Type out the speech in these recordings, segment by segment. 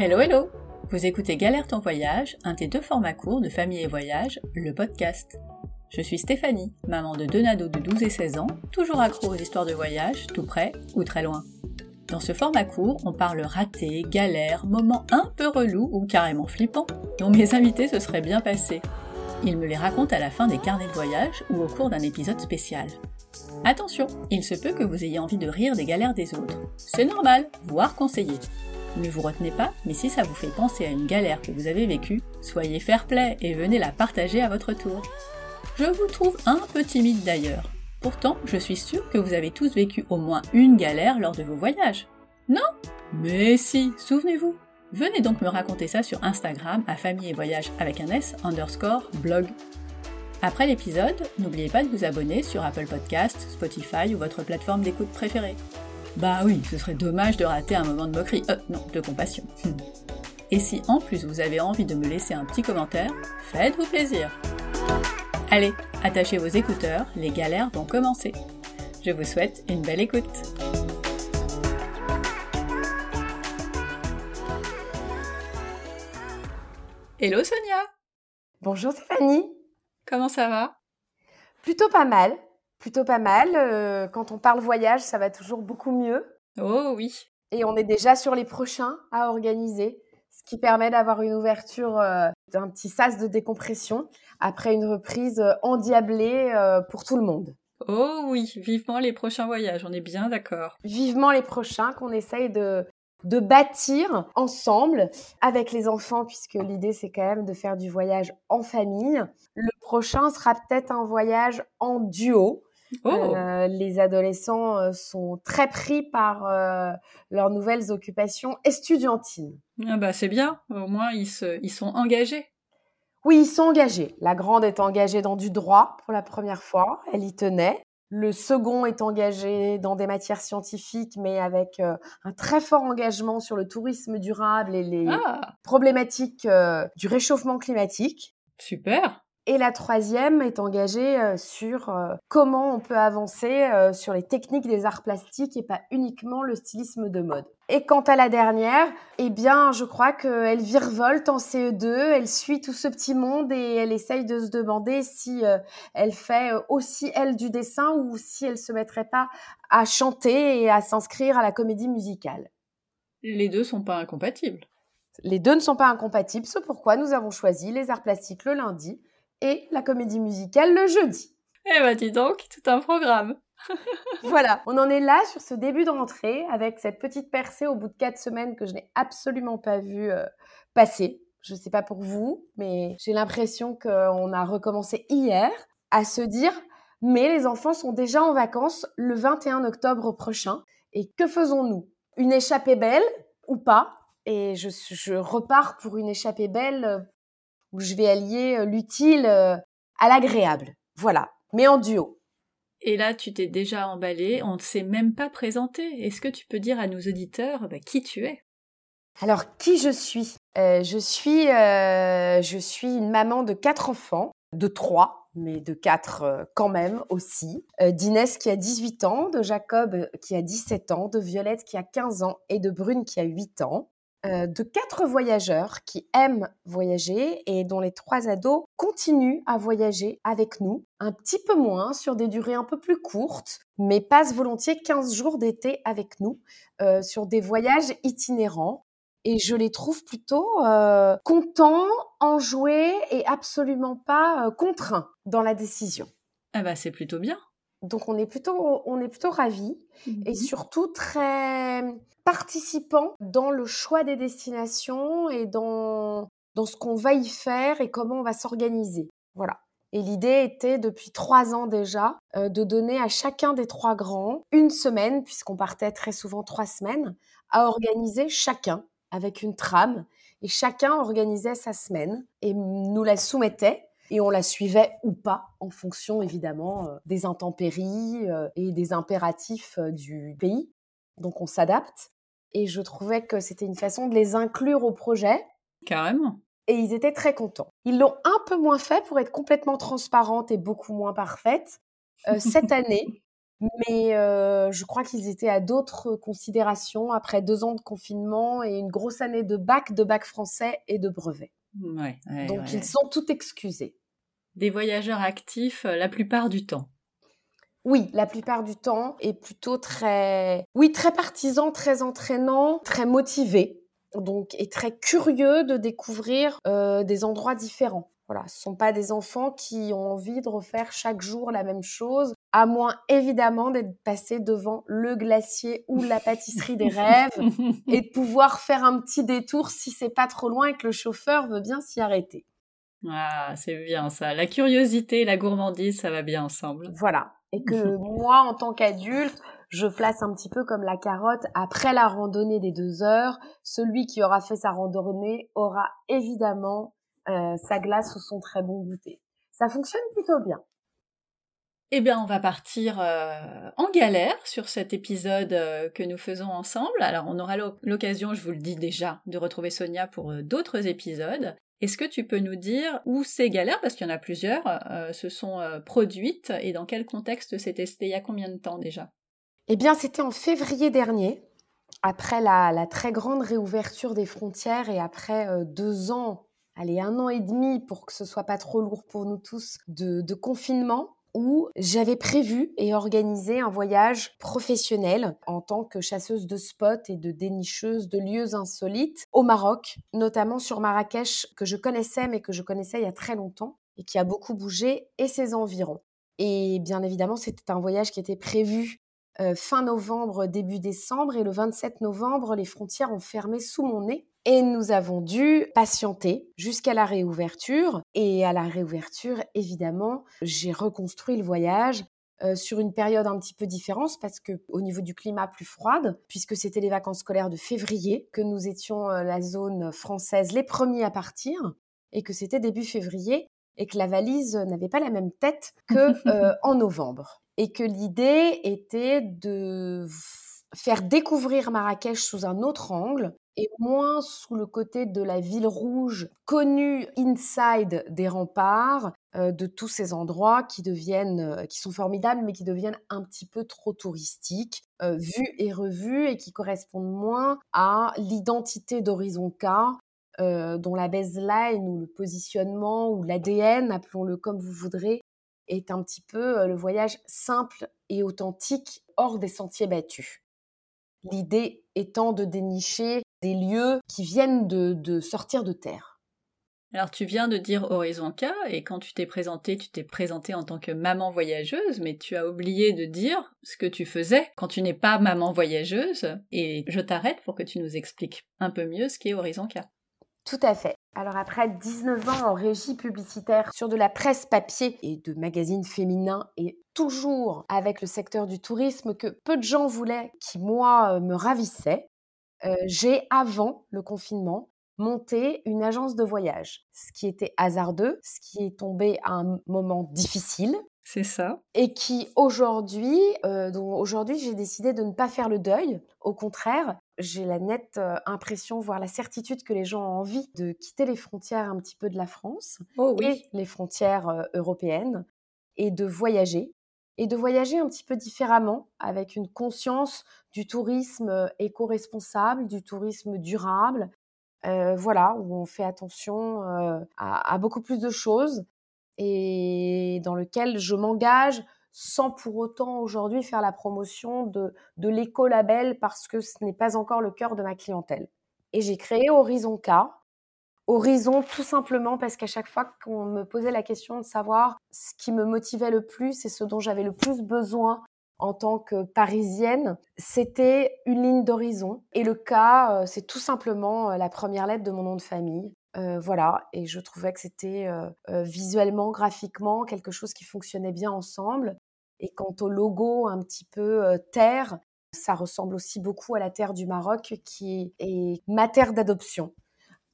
Hello hello Vous écoutez Galère ton voyage, un des deux formats courts de Famille et Voyage, le podcast. Je suis Stéphanie, maman de deux nados de 12 et 16 ans, toujours accro aux histoires de voyage, tout près ou très loin. Dans ce format court, on parle raté, galère, moments un peu relous ou carrément flippants, dont mes invités se seraient bien passés. Ils me les racontent à la fin des carnets de voyage ou au cours d'un épisode spécial. Attention, il se peut que vous ayez envie de rire des galères des autres. C'est normal, voire conseillé. Ne vous retenez pas, mais si ça vous fait penser à une galère que vous avez vécue, soyez fair play et venez la partager à votre tour. Je vous trouve un peu timide d'ailleurs. Pourtant, je suis sûre que vous avez tous vécu au moins une galère lors de vos voyages. Non? Mais si, souvenez-vous. Venez donc me raconter ça sur Instagram à famille et voyage avec un S underscore blog. Après l'épisode, n'oubliez pas de vous abonner sur Apple Podcasts, Spotify ou votre plateforme d'écoute préférée. Bah oui, ce serait dommage de rater un moment de moquerie, euh, non, de compassion. Et si en plus vous avez envie de me laisser un petit commentaire, faites-vous plaisir. Allez, attachez vos écouteurs, les galères vont commencer. Je vous souhaite une belle écoute. Hello Sonia Bonjour Stéphanie Comment ça va? Plutôt pas mal, plutôt pas mal. Euh, quand on parle voyage, ça va toujours beaucoup mieux. Oh oui Et on est déjà sur les prochains à organiser, ce qui permet d'avoir une ouverture euh, d'un petit sas de décompression après une reprise euh, endiablée pour tout le monde. Oh oui, vivement les prochains voyages, on est bien d'accord. Vivement les prochains qu'on essaye de, de bâtir ensemble avec les enfants, puisque l'idée c'est quand même de faire du voyage en famille. Le prochain sera peut-être un voyage en duo. Oh. Euh, les adolescents euh, sont très pris par euh, leurs nouvelles occupations estudiantines. Ah bah c'est bien, au moins ils, se, ils sont engagés. Oui, ils sont engagés. La grande est engagée dans du droit pour la première fois, elle y tenait. Le second est engagé dans des matières scientifiques, mais avec euh, un très fort engagement sur le tourisme durable et les Ah, problématiques du réchauffement climatique. super Et la troisième est engagée euh, sur euh, comment on peut avancer euh, sur les techniques des arts plastiques et pas uniquement le stylisme de mode. Et quant à la dernière, eh bien, je crois qu'elle virevolte en CE2, elle suit tout ce petit monde et elle essaye de se demander si elle fait aussi elle du dessin ou si elle se mettrait pas à chanter et à s'inscrire à la comédie musicale. Les deux sont pas incompatibles. Les deux ne sont pas incompatibles, c'est pourquoi nous avons choisi les arts plastiques le lundi et la comédie musicale le jeudi. Eh bah dis donc, tout un programme Voilà, on en est là sur ce début de rentrée avec cette petite percée au bout de quatre semaines que je n'ai absolument pas vu euh, passer. Je ne sais pas pour vous, mais j'ai l'impression qu'on a recommencé hier à se dire mais les enfants sont déjà en vacances le 21 octobre prochain et que faisons-nous? Une échappée belle ou pas? Et je, je repars pour une échappée belle euh, où je vais allier euh, l'utile euh, à l'agréable. Voilà, mais en duo. Et là, tu t'es déjà emballé, on ne s'est même pas présenté. Est-ce que tu peux dire à nos auditeurs bah, qui tu es? Alors, qui je suis? Euh, je, suis euh, je suis une maman de quatre enfants, de trois, mais de quatre euh, quand même aussi. D'Inès qui a 18 ans, de Jacob qui a 17 ans, de Violette qui a 15 ans et de Brune qui a 8 ans. Euh, de quatre voyageurs qui aiment voyager et dont les trois ados continuent à voyager avec nous, un petit peu moins, sur des durées un peu plus courtes, mais passent volontiers 15 jours d'été avec nous euh, sur des voyages itinérants. Et je les trouve plutôt euh, contents, enjoués et absolument pas contraints dans la décision. Ah bah c'est plutôt bien. Donc on est plutôt, on est plutôt ravis et surtout très participants dans le choix des destinations et dans, dans ce qu'on va y faire et comment on va s'organiser. Voilà. Et l'idée était depuis trois ans déjà euh, de donner à chacun des trois grands une semaine, puisqu'on partait très souvent trois semaines, à organiser chacun avec une trame et chacun organisait sa semaine et nous la soumettait et on la suivait ou pas en fonction évidemment euh, des intempéries euh, et des impératifs euh, du pays. Donc on s'adapte et je trouvais que c'était une façon de les inclure au projet Carrément. et ils étaient très contents. Ils l'ont un peu moins fait pour être complètement transparente et beaucoup moins parfaite euh, cette année Mais je crois qu'ils étaient à d'autres considérations après deux ans de confinement et une grosse année de bac, de bac français et de brevet. Donc ils sont tout excusés. Des voyageurs actifs la plupart du temps. Oui, la plupart du temps, et plutôt très, oui, très partisan, très entraînant, très motivé, donc et très curieux de découvrir des endroits différents. Voilà, ce sont pas des enfants qui ont envie de refaire chaque jour la même chose, à moins évidemment d'être passé devant le glacier ou la pâtisserie des rêves et de pouvoir faire un petit détour si c'est pas trop loin et que le chauffeur veut bien s'y arrêter. Ah, c'est bien ça. La curiosité et la gourmandise, ça va bien ensemble. Voilà. Et que moi, en tant qu'adulte, je place un petit peu comme la carotte. Après la randonnée des deux heures, celui qui aura fait sa randonnée aura évidemment euh, sa glace ou son très bon goûter. Ça fonctionne plutôt bien. Eh bien, on va partir euh, en galère sur cet épisode euh, que nous faisons ensemble. Alors, on aura l'occasion, je vous le dis déjà, de retrouver Sonia pour d'autres épisodes. Est-ce que tu peux nous dire où ces galères, parce qu'il y en a plusieurs, se sont produites et dans quel contexte c'était? C'était il y a combien de temps déjà? Eh bien, c'était en février dernier, après la, très grande réouverture des frontières et après deux ans allez, un an et demi pour que ce soit pas trop lourd pour nous tous de, confinement où j'avais prévu et organisé un voyage professionnel en tant que chasseuse de spots et de dénicheuse de lieux insolites au Maroc, notamment sur Marrakech que je connaissais mais que je connaissais il y a très longtemps et qui a beaucoup bougé et ses environs. Et bien évidemment, c'était un voyage qui était prévu euh, fin novembre, début décembre et le 27 novembre, les frontières ont fermé sous mon nez et nous avons dû patienter jusqu'à la réouverture. Et à la réouverture, évidemment, j'ai reconstruit le voyage euh, sur une période un petit peu différente parce que au niveau du climat plus froide, puisque c'était les vacances scolaires de février, que nous étions euh, la zone française les premiers à partir et que c'était début février et que la valise n'avait pas la même tête que euh, en novembre et que l'idée était de faire découvrir Marrakech sous un autre angle et moins sous le côté de la ville rouge connue inside des remparts, euh, de tous ces endroits qui deviennent, euh, qui sont formidables, mais qui deviennent un petit peu trop touristiques, euh, vus et revus, et qui correspondent moins à l'identité d'Horizon K, dont la baseline ou le positionnement ou l'ADN, appelons-le comme vous voudrez, est un petit peu le voyage simple et authentique hors des sentiers battus. L'idée étant de dénicher des lieux qui viennent de, sortir de terre. Alors tu viens de dire Horizon K et quand tu t'es présentée, tu t'es présentée en tant que maman voyageuse, mais tu as oublié de dire ce que tu faisais quand tu n'es pas maman voyageuse et je t'arrête pour que tu nous expliques un peu mieux ce qu'est Horizon K. Tout à fait. Alors après 19 ans en régie publicitaire sur de la presse papier et de magazines féminins et toujours avec le secteur du tourisme que peu de gens voulaient, qui moi me ravissait, euh, j'ai, avant le confinement, monté une agence de voyage, ce qui était hasardeux, ce qui est tombé à un moment difficile. C'est ça. Et qui aujourd'hui, euh, aujourd'hui, j'ai décidé de ne pas faire le deuil. Au contraire, j'ai la nette euh, impression, voire la certitude que les gens ont envie de quitter les frontières un petit peu de la France oh, oui. et les frontières européennes et de voyager et de voyager un petit peu différemment, avec une conscience du tourisme euh, éco-responsable, du tourisme durable, euh, voilà, où on fait attention euh, à, beaucoup plus de choses et dans lequel je m'engage sans pour autant aujourd'hui faire la promotion de, l'éco-label parce que ce n'est pas encore le cœur de ma clientèle. Et j'ai créé Horizon K, Horizon, tout simplement parce qu'à chaque fois qu'on me posait la question de savoir ce qui me motivait le plus et ce dont j'avais le plus besoin en tant que parisienne, c'était une ligne d'horizon. Et le cas, euh, c'est tout simplement euh, la première lettre de mon nom de famille. Euh, voilà, et je trouvais que c'était visuellement, graphiquement, quelque chose qui fonctionnait bien ensemble. Et quant au logo un petit peu terre, ça ressemble aussi beaucoup à la terre du Maroc, qui est ma terre d'adoption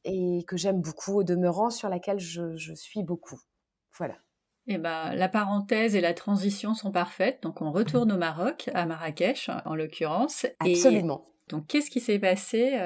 et que j'aime beaucoup au demeurant, sur laquelle je, suis beaucoup. Voilà. Eh ben, la parenthèse et la transition sont parfaites. Donc, on retourne au Maroc, à Marrakech en l'occurrence. Absolument. donc, qu'est-ce qui s'est passé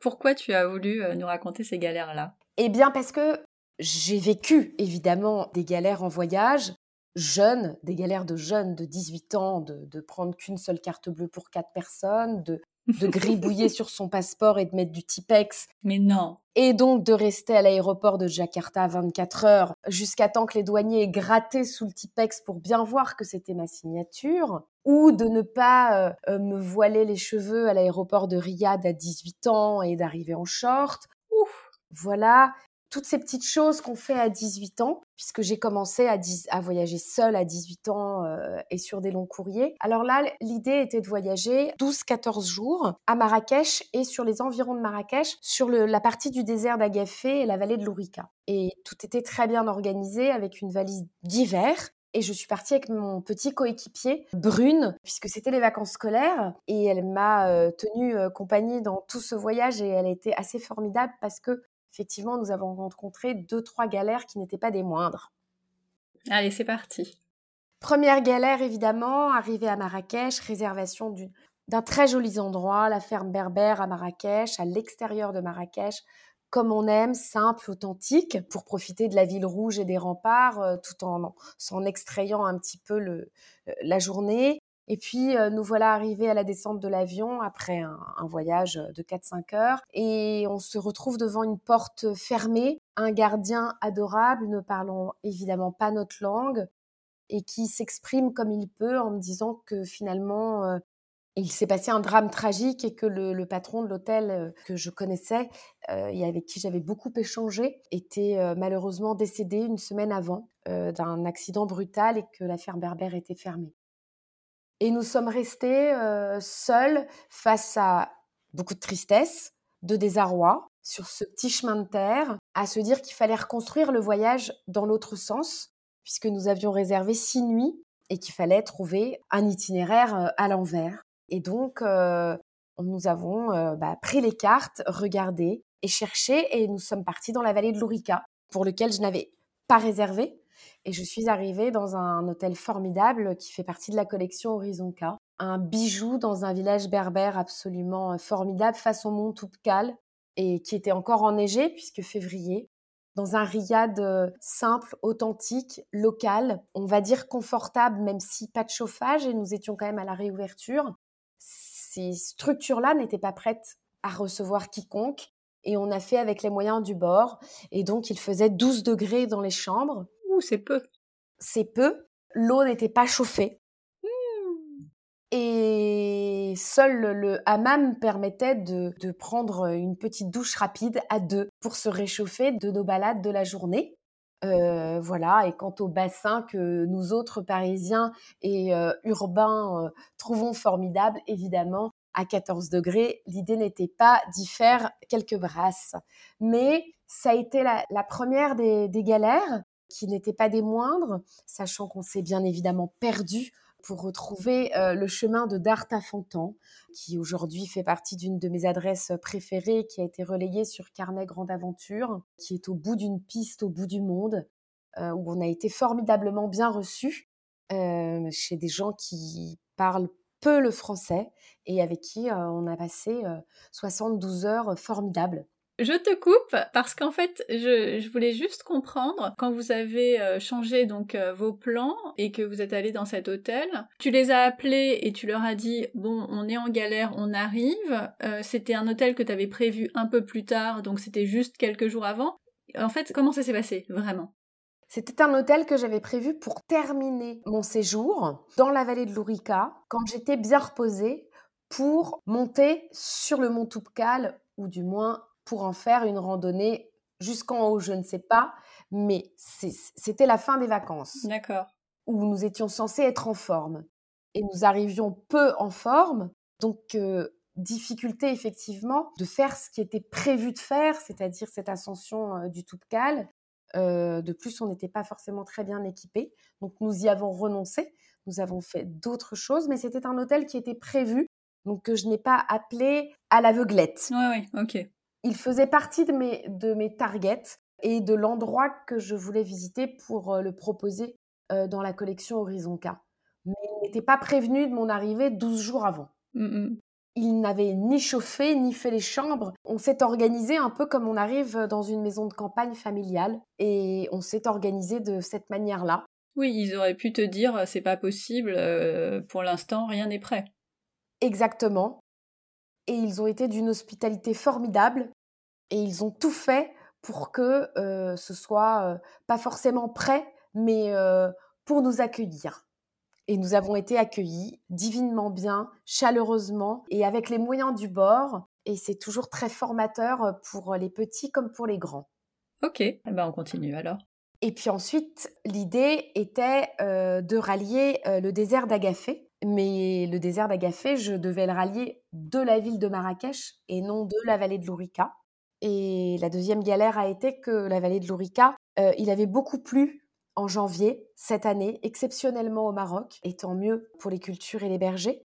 Pourquoi tu as voulu nous raconter ces galères-là? Eh bien, parce que j'ai vécu évidemment des galères en voyage, jeunes, des galères de jeunes de 18 ans, de, de prendre qu'une seule carte bleue pour quatre personnes, de, de gribouiller sur son passeport et de mettre du Tipex. Mais non. Et donc de rester à l'aéroport de Jakarta 24 heures jusqu'à temps que les douaniers aient gratté sous le Tipex pour bien voir que c'était ma signature. Ou de ne pas euh, euh, me voiler les cheveux à l'aéroport de Riyad à 18 ans et d'arriver en short. Ouf. Voilà toutes ces petites choses qu'on fait à 18 ans, puisque j'ai commencé à, voyager seule à 18 ans euh, et sur des longs courriers. Alors là, l'idée était de voyager 12-14 jours à Marrakech et sur les environs de Marrakech, sur la partie du désert d'Agafé et la vallée de l'Ourika. Et tout était très bien organisé avec une valise d'hiver et je suis partie avec mon petit coéquipier Brune puisque c'était les vacances scolaires et elle m'a euh, tenue euh, compagnie dans tout ce voyage et elle était assez formidable parce que effectivement, nous avons rencontré deux, trois galères qui n'étaient pas des moindres. Allez, c'est parti. Première galère, évidemment, arrivée à Marrakech, réservation d'un très joli endroit, la ferme berbère à Marrakech, à l'extérieur de Marrakech, comme on aime, simple, authentique, pour profiter de la ville rouge et des remparts, euh, tout en s'en extrayant un petit peu le, la journée. Et puis, euh, nous voilà arrivés à la descente de l'avion après un, voyage de 4-5 heures. Et on se retrouve devant une porte fermée, un gardien adorable, ne parlant évidemment pas notre langue, et qui s'exprime comme il peut en me disant que finalement, euh, il s'est passé un drame tragique et que le, patron de l'hôtel euh, que je connaissais et avec qui j'avais beaucoup échangé était malheureusement décédé une semaine avant d'un accident brutal et que la ferme berbère était fermée. Et nous sommes restés euh, seuls face à beaucoup de tristesse, de désarroi sur ce petit chemin de terre, à se dire qu'il fallait reconstruire le voyage dans l'autre sens, puisque nous avions réservé six nuits et qu'il fallait trouver un itinéraire euh, à l'envers. Et donc, euh, nous avons bah, pris les cartes, regardé et cherché, et nous sommes partis dans la vallée de l'Ourika, pour lequel je n'avais pas réservé, et je suis arrivée dans un hôtel formidable qui fait partie de la collection Horizon K. Un bijou dans un village berbère absolument euh, formidable face au mont Toubkal et qui était encore enneigé puisque février. Dans un riad euh, simple, authentique, local, on va dire confortable, même si pas de chauffage et nous étions quand même à la réouverture. Ces structures-là n'étaient pas prêtes à recevoir quiconque et on a fait avec les moyens du bord. Et donc, il faisait 12 degrés dans les chambres c'est peu? C'est peu. L'eau n'était pas chauffée. Hmm. Et seul le hammam permettait de, prendre une petite douche rapide à deux pour se réchauffer de nos balades de la journée. Euh, voilà, et quant au bassin que nous autres Parisiens et euh, urbains euh, trouvons formidable, évidemment, à 14 degrés, l'idée n'était pas d'y faire quelques brasses. Mais ça a été la, première des, galères, qui n'étaient pas des moindres, sachant qu'on s'est bien évidemment perdu pour retrouver euh, le chemin de Dartha Fontan, qui aujourd'hui fait partie d'une de mes adresses préférées, qui a été relayée sur Carnet Grande Aventure, qui est au bout d'une piste au bout du monde, euh, où on a été formidablement bien reçus euh, chez des gens qui parlent peu le français et avec qui on a passé 72 heures formidables. Je te coupe parce qu'en fait, je, voulais juste comprendre quand vous avez euh, changé donc euh, vos plans et que vous êtes allé dans cet hôtel, tu les as appelés et tu leur as dit bon, on est en galère, on arrive. Euh, c'était un hôtel que tu avais prévu un peu plus tard, donc c'était juste quelques jours avant. En fait, comment ça s'est passé vraiment? C'était un hôtel que j'avais prévu pour terminer mon séjour dans la vallée de l'Ourika quand j'étais bien reposée pour monter sur le mont Toubkal ou du moins pour en faire une randonnée jusqu'en haut, je ne sais pas, mais c'était la fin des vacances. D'accord. Où nous étions censés être en forme. Et nous arrivions peu en forme, donc euh, difficulté effectivement de faire ce qui était prévu de faire, c'est-à-dire cette ascension euh, du Toubkal. Euh, de plus, on n'était pas forcément très bien équipés, donc nous y avons renoncé. Nous avons fait d'autres choses, mais c'était un hôtel qui était prévu, donc que je n'ai pas appelé à l'aveuglette. Oui, oui, ok il faisait partie de mes, de mes targets et de l'endroit que je voulais visiter pour euh, le proposer euh, dans la collection Horizon K. Mais il n'était pas prévenu de mon arrivée 12 jours avant. Mmh il n'avait ni chauffé, ni fait les chambres. On s'est organisé un peu comme on arrive dans une maison de campagne familiale. Et on s'est organisé de cette manière-là. Oui, ils auraient pu te dire c'est pas possible, euh, pour l'instant rien n'est prêt. Exactement. Et ils ont été d'une hospitalité formidable et ils ont tout fait pour que euh, ce soit euh, pas forcément prêt, mais pour nous accueillir. Et nous avons été accueillis divinement bien, chaleureusement et avec les moyens du bord. Et c'est toujours très formateur pour les petits comme pour les grands. Ok, eh ben on continue alors. Et puis ensuite, l'idée était de rallier le désert d'Agafé. Mais le désert d'Agafé, je devais le rallier de la ville de Marrakech et non de la vallée de l'Ourika. Et la deuxième galère a été que la vallée de l'Ourika, euh, il avait beaucoup plu en janvier cette année, exceptionnellement au Maroc, et tant mieux pour les cultures et les bergers.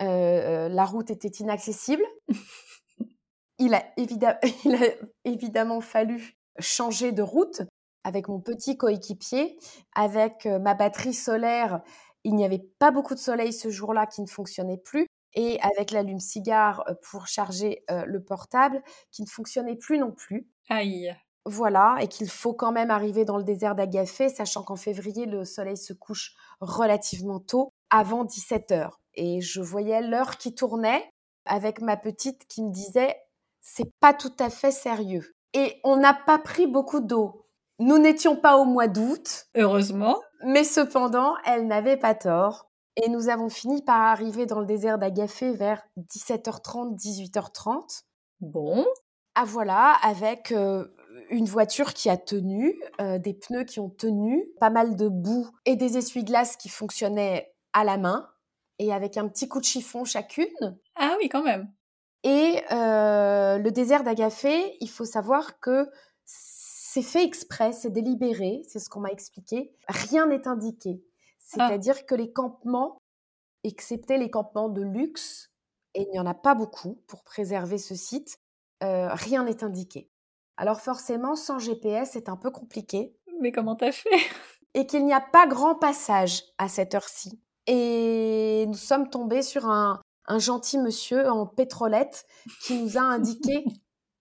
la route était inaccessible. il, a il a évidemment fallu changer de route avec mon petit coéquipier, avec ma batterie solaire. Il n'y avait pas beaucoup de soleil ce jour-là qui ne fonctionnait plus. Et avec l'allume-cigare pour charger le portable qui ne fonctionnait plus non plus. Aïe. Voilà, et qu'il faut quand même arriver dans le désert d'Agafé, sachant qu'en février, le soleil se couche relativement tôt, avant 17 heures. Et je voyais l'heure qui tournait avec ma petite qui me disait c'est pas tout à fait sérieux. Et on n'a pas pris beaucoup d'eau. Nous n'étions pas au mois d'août. Heureusement. Mais cependant, elle n'avait pas tort. Et nous avons fini par arriver dans le désert d'Agafé vers 17h30, 18h30. Bon. Ah voilà, avec euh, une voiture qui a tenu, euh, des pneus qui ont tenu, pas mal de boue et des essuie-glaces qui fonctionnaient à la main et avec un petit coup de chiffon chacune. Ah oui, quand même. Et euh, le désert d'Agafé, il faut savoir que c'est fait exprès, c'est délibéré, c'est ce qu'on m'a expliqué. Rien n'est indiqué. Ah. C'est-à-dire que les campements, excepté les campements de luxe, et il n'y en a pas beaucoup pour préserver ce site, euh, rien n'est indiqué. Alors forcément, sans GPS, c'est un peu compliqué. Mais comment t'as fait? Et qu'il n'y a pas grand passage à cette heure-ci. Et nous sommes tombés sur un, un gentil monsieur en pétrolette qui nous a indiqué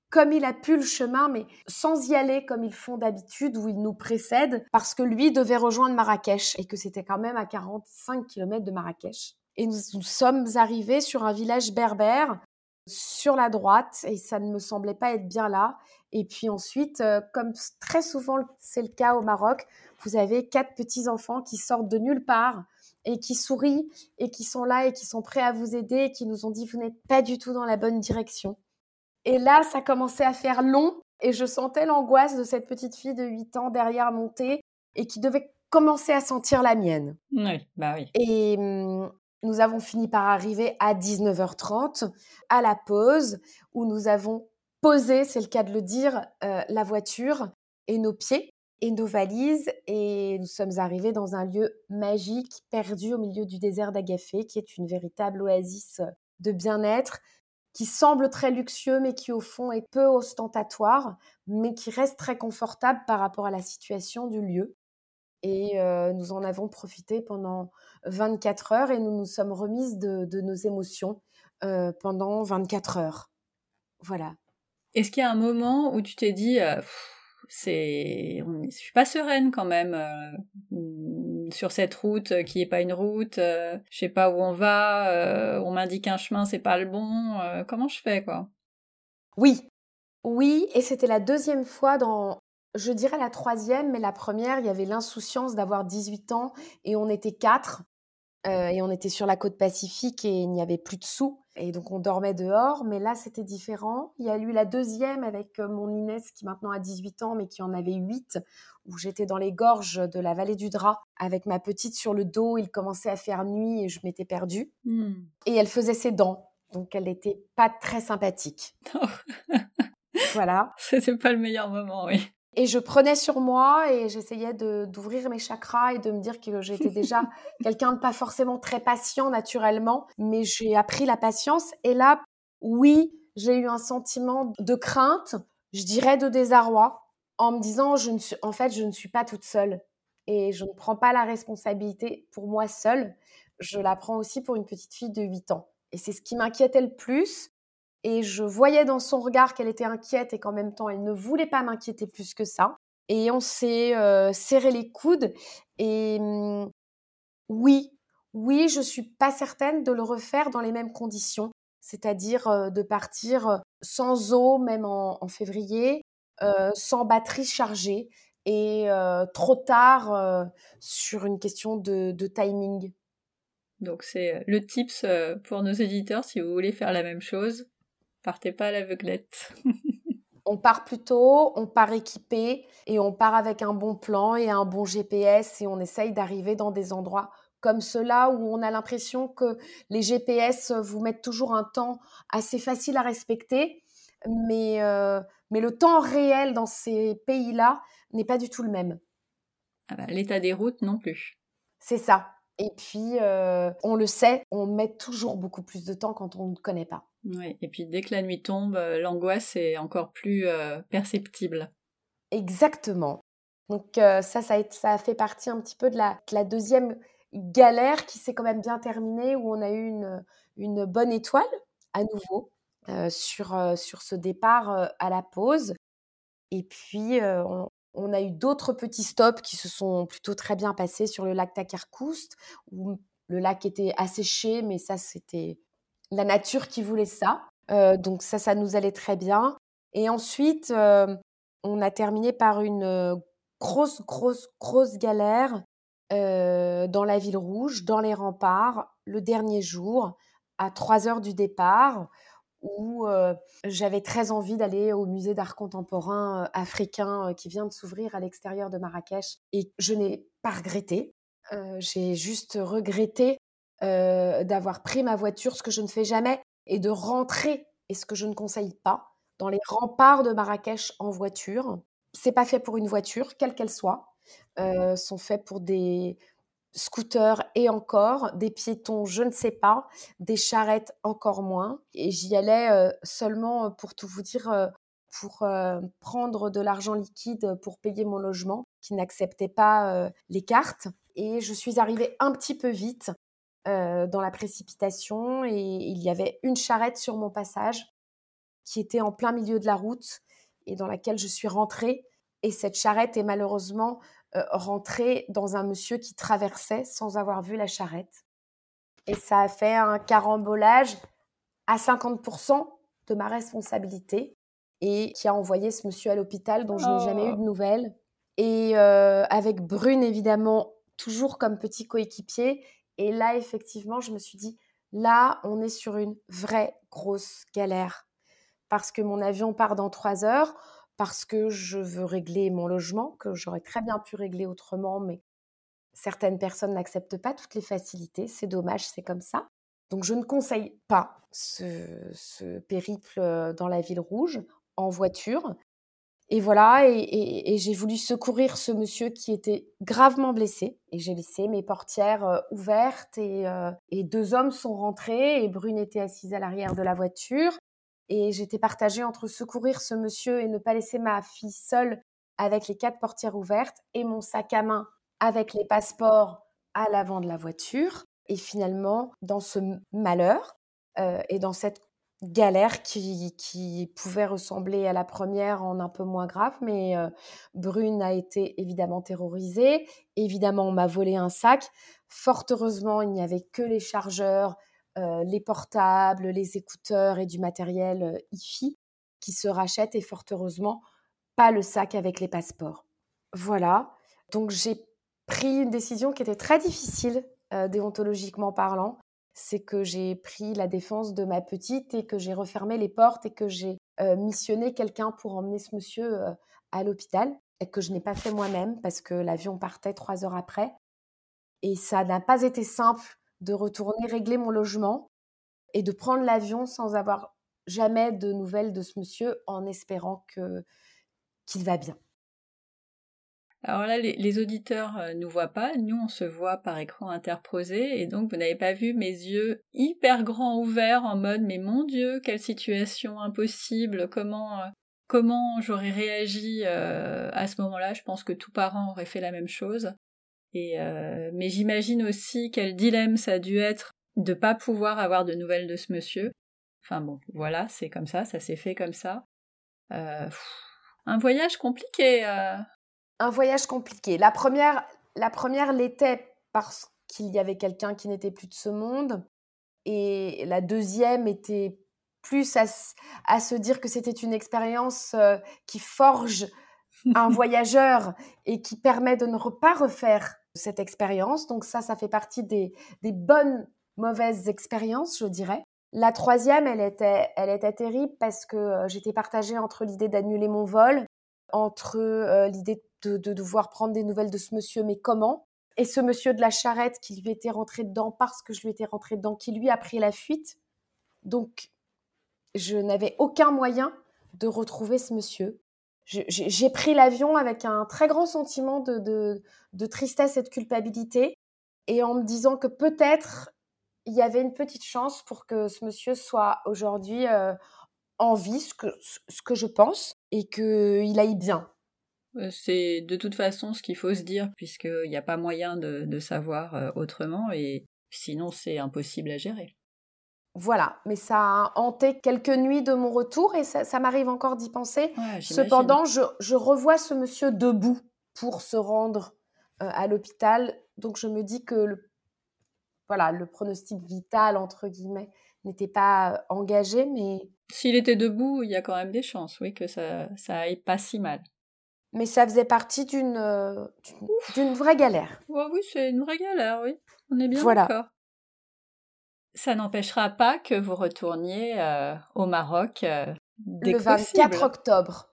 comme il a pu le chemin, mais sans y aller comme ils font d'habitude, où il nous précède, parce que lui devait rejoindre Marrakech et que c'était quand même à 45 km de Marrakech. Et nous, sommes arrivés sur un village berbère sur la droite et ça ne me semblait pas être bien là. Et puis ensuite, euh, comme très souvent c'est le cas au Maroc, vous avez quatre petits enfants qui sortent de nulle part et qui sourient et qui sont là et qui sont prêts à vous aider et qui nous ont dit vous n'êtes pas du tout dans la bonne direction. Et là, ça commençait à faire long et je sentais l'angoisse de cette petite fille de 8 ans derrière monter et qui devait commencer à sentir la mienne. Oui, bah oui. Et hum, nous avons fini par arriver à 19h30 à la pause où nous avons posé, c'est le cas de le dire, euh, la voiture et nos pieds et nos valises et nous sommes arrivés dans un lieu magique perdu au milieu du désert d'Agafé qui est une véritable oasis de bien-être qui semble très luxueux mais qui au fond est peu ostentatoire mais qui reste très confortable par rapport à la situation du lieu. Et euh, nous en avons profité pendant 24 heures et nous nous sommes remises de, nos émotions euh, pendant 24 heures. Voilà. Est-ce qu'il y a un moment où tu t'es dit, euh, c'est, je suis pas sereine quand même euh, sur cette route euh, qui est pas une route. Euh, je sais pas où on va. on m'indique un chemin, c'est pas le bon. comment je fais quoi? Oui, oui, et c'était la deuxième fois dans, je dirais la troisième, mais la première, il y avait l'insouciance d'avoir 18 ans et on était quatre. et on était sur la côte pacifique et il n'y avait plus de sous. Et donc on dormait dehors, mais là c'était différent. Il y a eu la deuxième avec euh, mon Inès qui maintenant a 18 ans, mais qui en avait 8, où j'étais dans les gorges de la vallée du Drap avec ma petite sur le dos. Il commençait à faire nuit et je m'étais perdue. Hmm. Et elle faisait ses dents, donc elle n'était pas très sympathique. voilà. C'était pas le meilleur moment, oui. Et je prenais sur moi et j'essayais d'ouvrir mes chakras et de me dire que j'étais déjà quelqu'un de pas forcément très patient naturellement, mais j'ai appris la patience. Et là, oui, j'ai eu un sentiment de crainte, je dirais de désarroi, en me disant, je ne suis, en fait, je ne suis pas toute seule et je ne prends pas la responsabilité pour moi seule. Je la prends aussi pour une petite fille de 8 ans. Et c'est ce qui m'inquiétait le plus, et je voyais dans son regard qu'elle était inquiète et qu'en même temps, elle ne voulait pas m'inquiéter plus que ça. et on s'est serré les coudes. Et mmh, oui, oui, je suis pas certaine de le refaire dans les mêmes conditions, c'est-à-dire de partir sans eau, même en, février, sans batterie chargée et trop tard sur une question de timing. Donc c'est le tips pour nos éditeurs si vous voulez faire la même chose, partez pas à l'aveuglette. on part plus tôt, on part équipé et on part avec un bon plan et un bon GPS et on essaye d'arriver dans des endroits comme cela où on a l'impression que les GPS vous mettent toujours un temps assez facile à respecter, mais, euh, mais le temps réel dans ces pays-là n'est pas du tout le même. Ah bah, l'état des routes non plus. C'est ça. Et puis, euh, on le sait, on met toujours beaucoup plus de temps quand on ne connaît pas. Oui, et puis dès que la nuit tombe, euh, l'angoisse est encore plus perceptible. Exactement. Donc ça, ça a, fait partie un petit peu de la, de la deuxième galère qui s'est quand même bien terminée, où on a eu une, une bonne étoile à nouveau euh, sur, euh, sur ce départ euh, à la pause. Et puis, on, a eu d'autres petits stops qui se sont plutôt très bien passés sur le lac Takarkoust, où le lac était asséché, mais ça, c'était la nature qui voulait ça. donc ça, ça nous allait très bien. Et ensuite, on a terminé par une grosse, grosse, grosse galère dans la ville rouge, dans les remparts, le dernier jour, à 3 heures du départ, où j'avais très envie d'aller au musée d'art contemporain africain qui vient de s'ouvrir à l'extérieur de Marrakech. Et je n'ai pas regretté. J'ai juste regretté d'avoir pris ma voiture, ce que je ne fais jamais, et de rentrer, et ce que je ne conseille pas, dans les remparts de Marrakech en voiture. C'est pas fait pour une voiture, quelle qu'elle soit. Sont faits pour des scooters et encore, des piétons, je ne sais pas, des charrettes encore moins. Et j'y allais euh, seulement, pour tout vous dire, euh, pour prendre de l'argent liquide pour payer mon logement, qui n'acceptait pas les cartes. Et je suis arrivée un petit peu vite dans la précipitation et il y avait une charrette sur mon passage qui était en plein milieu de la route et dans laquelle je suis rentrée. Et cette charrette est malheureusement euh, rentrer dans un monsieur qui traversait sans avoir vu la charrette. Et ça a fait un carambolage à 50% de ma responsabilité et qui a envoyé ce monsieur à l'hôpital dont je n'ai jamais eu de oh. nouvelles. Et euh, avec Brune, évidemment, toujours comme petit coéquipier. Et là, effectivement, je me suis dit, là, on est sur une vraie grosse galère. Parce que mon avion part dans trois heures parce que je veux régler mon logement, que j'aurais très bien pu régler autrement, mais certaines personnes n'acceptent pas toutes les facilités. C'est dommage, c'est comme ça. Donc je ne conseille pas ce, périple euh, dans la ville rouge en voiture. Et voilà, et, j'ai voulu secourir ce monsieur qui était gravement blessé. Et j'ai laissé mes portières euh, ouvertes euh, et, deux hommes sont rentrés et Brune était assise à l'arrière de la voiture. Et j'étais partagée entre secourir ce monsieur et ne pas laisser ma fille seule avec les quatre portières ouvertes et mon sac à main avec les passeports à l'avant de la voiture. Et finalement, dans ce malheur euh, et dans cette galère qui, pouvait ressembler à la première en un peu moins grave, mais euh, Brune a été évidemment terrorisée. Évidemment, on m'a volé un sac. Fort heureusement, il n'y avait que les chargeurs, les portables, les écouteurs et du matériel euh, IFI qui se rachètent et fort heureusement pas le sac avec les passeports. Voilà, donc j'ai pris une décision qui était très difficile euh, déontologiquement parlant, c'est que j'ai pris la défense de ma petite et que j'ai refermé les portes et que j'ai missionné quelqu'un pour emmener ce monsieur à l'hôpital et que je n'ai pas fait moi-même parce que l'avion partait trois heures après. Et ça n'a pas été simple de retourner régler mon logement et de prendre l'avion sans avoir jamais de nouvelles de ce monsieur en espérant que qu'il va bien. Alors là, les, auditeurs ne euh, nous voient pas, nous on se voit par écran interposé, et donc vous n'avez pas vu mes yeux hyper grands ouverts en mode mais mon Dieu, quelle situation impossible, comment euh, comment j'aurais réagi euh, à ce moment-là? Je pense que tout parent aurait fait la même chose. Euh, mais j'imagine aussi quel dilemme ça a dû être de pas pouvoir avoir de nouvelles de ce monsieur. Enfin bon, voilà, c'est comme ça, ça s'est fait comme ça. Euh, un voyage compliqué. Euh. Un voyage compliqué. La première, la première l'était parce qu'il y avait quelqu'un qui n'était plus de ce monde. Et la deuxième était plus à, se dire que c'était une expérience qui forge un voyageur et qui permet de ne pas refaire cette expérience. Donc ça, ça fait partie des, bonnes, mauvaises expériences, je dirais. La troisième, elle était, elle était terrible parce que euh, j'étais partagée entre l'idée d'annuler mon vol, entre euh, l'idée de, de, devoir prendre des nouvelles de ce monsieur, mais comment? Et ce monsieur de la charrette qui lui était rentré dedans parce que je lui étais rentrée dedans, qui lui a pris la fuite. Donc, je n'avais aucun moyen de retrouver ce monsieur. J'ai pris l'avion avec un très grand sentiment de, tristesse et de culpabilité, et en me disant que peut-être il y avait une petite chance pour que ce monsieur soit aujourd'hui euh, en vie, ce que, je pense, et qu'il aille bien. Euh, c'est de toute façon ce qu'il faut se dire, puisqu'il n'y a pas moyen de, de savoir euh, autrement, et sinon c'est impossible à gérer. Voilà, mais ça a hanté quelques nuits de mon retour et ça, m'arrive encore d'y penser. Cependant, je, je, revois ce monsieur debout pour se rendre à l'hôpital. Donc je me dis que le voilà, le pronostic vital, entre guillemets, n'était pas euh, engagé, mais... S'il était debout, il y a quand même des chances, oui, que ça, ça aille pas si mal. Mais ça faisait partie d'une euh, d'une vraie galère. oui, c'est une vraie galère, oui. On est bien voilà. d'accord. Ça n'empêchera pas que vous retourniez euh, au Maroc le 24 octobre.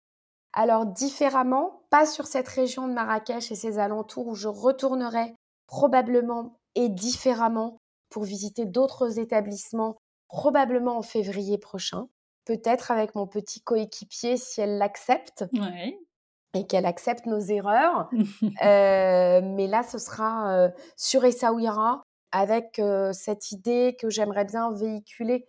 Alors différemment, pas sur cette région de Marrakech et ses alentours où je retournerai probablement et différemment pour visiter d'autres établissements, probablement en février prochain. Peut-être avec mon petit coéquipier si elle l'accepte. Et qu'elle accepte nos erreurs. Euh, mais là, ce sera euh, sur Essaouira avec euh, cette idée que j'aimerais bien véhiculer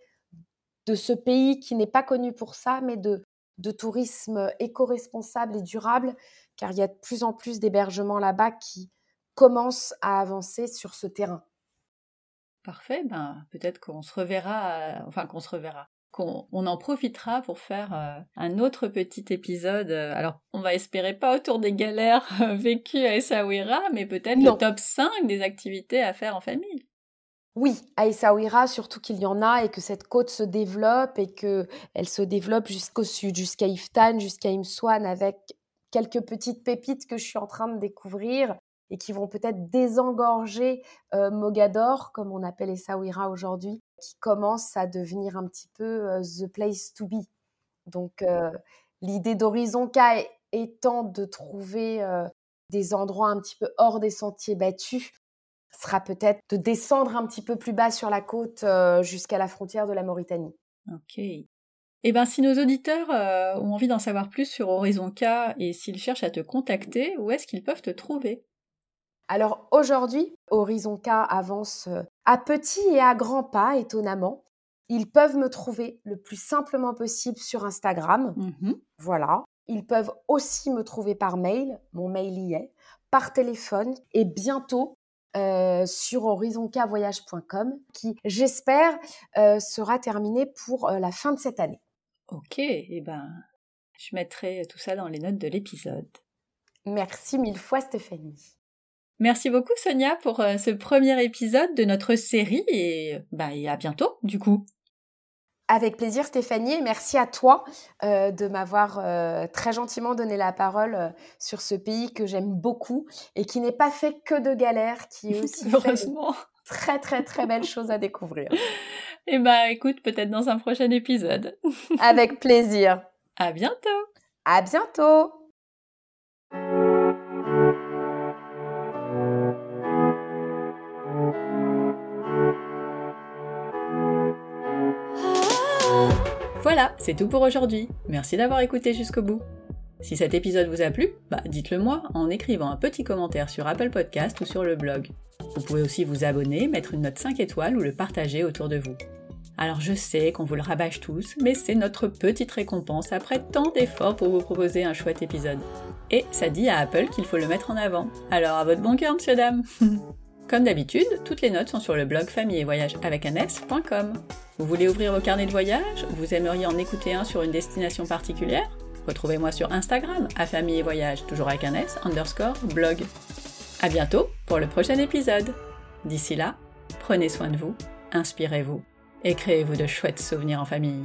de ce pays qui n'est pas connu pour ça, mais de, de tourisme éco-responsable et durable, car il y a de plus en plus d'hébergements là-bas qui commence à avancer sur ce terrain. Parfait, ben peut-être qu'on se reverra, euh, enfin qu'on se reverra, qu'on on en profitera pour faire euh, un autre petit épisode. Euh, alors, on va espérer pas autour des galères vécues à Essaouira, mais peut-être le top 5 des activités à faire en famille. Oui, à Essaouira, surtout qu'il y en a et que cette côte se développe et que elle se développe jusqu'au sud, jusqu'à Iftan, jusqu'à Imswan avec quelques petites pépites que je suis en train de découvrir et qui vont peut-être désengorger euh, Mogador, comme on appelle Essaouira aujourd'hui, qui commence à devenir un petit peu euh, the place to be. Donc euh, l'idée d'Horizon K étant de trouver des endroits un petit peu hors des sentiers battus, sera peut-être de descendre un petit peu plus bas sur la côte jusqu'à la frontière de la Mauritanie. Ok. Eh bien, si nos auditeurs ont envie d'en savoir plus sur Horizon K et s'ils cherchent à te contacter, où est-ce qu'ils peuvent te trouver? Alors aujourd'hui, Horizon K avance euh, à petits et à grands pas, étonnamment. Ils peuvent me trouver le plus simplement possible sur Instagram. Mmh voilà. Ils peuvent aussi me trouver par mail, mon mail y est, par téléphone et bientôt euh, sur horizonkvoyage.com qui, j'espère, euh, sera terminé pour la fin de cette année. Ok, et eh ben, je mettrai tout ça dans les notes de l'épisode. Merci mille fois Stéphanie. Merci beaucoup Sonia pour euh, ce premier épisode de notre série et, bah, à bientôt du coup. Avec plaisir Stéphanie merci à toi euh, de m'avoir euh, très gentiment donné la parole sur ce pays que j'aime beaucoup et qui n'est pas fait que de galères, qui est aussi Heureusement. très très très belles choses à découvrir. Et eh bah écoute, peut-être dans un prochain épisode. Avec plaisir. À bientôt. À bientôt. Voilà, c'est tout pour aujourd'hui. Merci d'avoir écouté jusqu'au bout. Si cet épisode vous a plu, bah dites-le moi en écrivant un petit commentaire sur Apple Podcast ou sur le blog. Vous pouvez aussi vous abonner, mettre une note 5 étoiles ou le partager autour de vous. Alors je sais qu'on vous le rabâche tous, mais c'est notre petite récompense après tant d'efforts pour vous proposer un chouette épisode. Et ça dit à Apple qu'il faut le mettre en avant. Alors à votre bon cœur, monsieur dame Comme d'habitude, toutes les notes sont sur le blog famille et voyage avec un. Vous voulez ouvrir vos carnets de voyage? Vous aimeriez en écouter un sur une destination particulière? Retrouvez-moi sur Instagram, à famille et voyage, toujours avec un S, underscore, blog. À bientôt pour le prochain épisode. D'ici là, prenez soin de vous, inspirez-vous et créez-vous de chouettes souvenirs en famille.